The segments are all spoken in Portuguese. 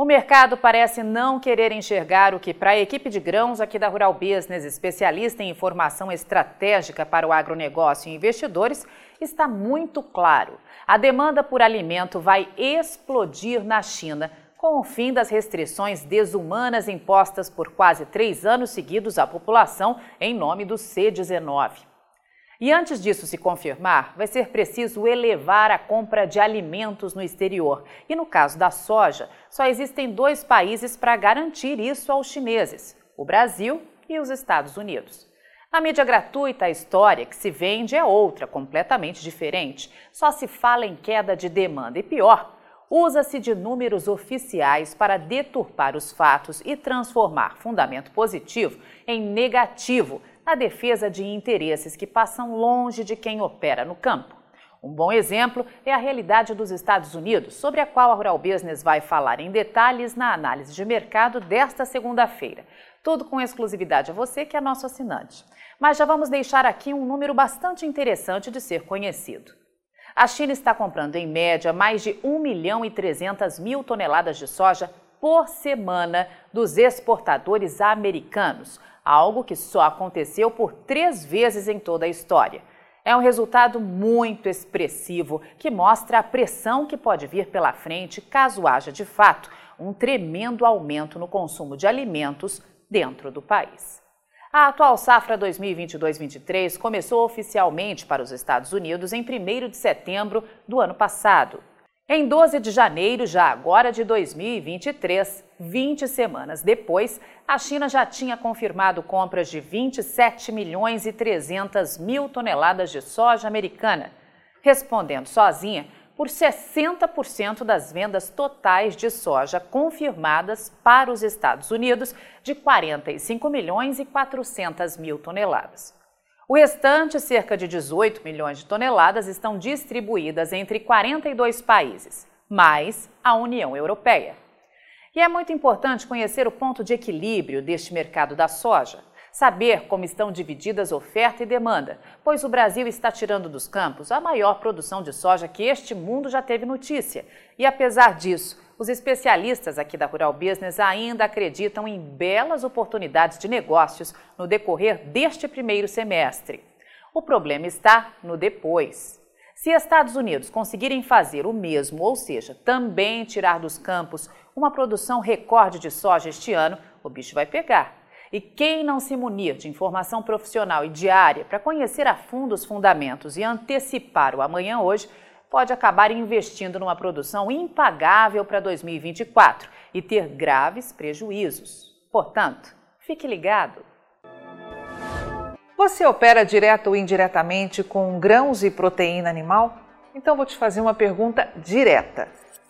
O mercado parece não querer enxergar o que, para a equipe de grãos aqui da Rural Business, especialista em informação estratégica para o agronegócio e investidores, está muito claro. A demanda por alimento vai explodir na China com o fim das restrições desumanas impostas por quase três anos seguidos à população em nome do C-19. E antes disso se confirmar, vai ser preciso elevar a compra de alimentos no exterior. E no caso da soja, só existem dois países para garantir isso aos chineses: o Brasil e os Estados Unidos. Na mídia gratuita, a história que se vende é outra, completamente diferente. Só se fala em queda de demanda e pior, usa-se de números oficiais para deturpar os fatos e transformar fundamento positivo em negativo na defesa de interesses que passam longe de quem opera no campo. Um bom exemplo é a realidade dos Estados Unidos, sobre a qual a Rural Business vai falar em detalhes na análise de mercado desta segunda-feira. Tudo com exclusividade a você que é nosso assinante. Mas já vamos deixar aqui um número bastante interessante de ser conhecido. A China está comprando, em média, mais de 1 milhão e 300 mil toneladas de soja por semana dos exportadores americanos, algo que só aconteceu por três vezes em toda a história. É um resultado muito expressivo que mostra a pressão que pode vir pela frente caso haja de fato um tremendo aumento no consumo de alimentos dentro do país. A atual safra 2022-23 começou oficialmente para os Estados Unidos em 1 de setembro do ano passado. Em 12 de janeiro, já agora de 2023, 20 semanas depois, a China já tinha confirmado compras de 27 milhões e 300 mil toneladas de soja americana, respondendo sozinha por 60% das vendas totais de soja confirmadas para os Estados Unidos, de 45 milhões e 400 mil toneladas. O restante, cerca de 18 milhões de toneladas, estão distribuídas entre 42 países, mais a União Europeia. E é muito importante conhecer o ponto de equilíbrio deste mercado da soja, saber como estão divididas oferta e demanda, pois o Brasil está tirando dos campos a maior produção de soja que este mundo já teve notícia. E apesar disso, os especialistas aqui da Rural Business ainda acreditam em belas oportunidades de negócios no decorrer deste primeiro semestre. O problema está no depois. Se Estados Unidos conseguirem fazer o mesmo, ou seja, também tirar dos campos uma produção recorde de soja este ano, o bicho vai pegar. E quem não se munir de informação profissional e diária para conhecer a fundo os fundamentos e antecipar o amanhã hoje, pode acabar investindo numa produção impagável para 2024 e ter graves prejuízos. Portanto, fique ligado. Você opera direto ou indiretamente com grãos e proteína animal? Então vou te fazer uma pergunta direta.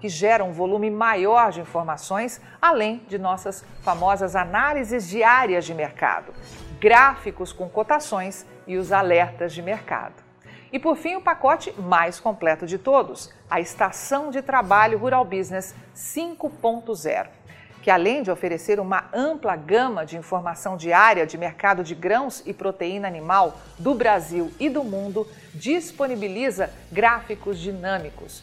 que gera um volume maior de informações, além de nossas famosas análises diárias de mercado, gráficos com cotações e os alertas de mercado. E por fim, o pacote mais completo de todos, a Estação de Trabalho Rural Business 5.0 que além de oferecer uma ampla gama de informação diária de mercado de grãos e proteína animal do Brasil e do mundo, disponibiliza gráficos dinâmicos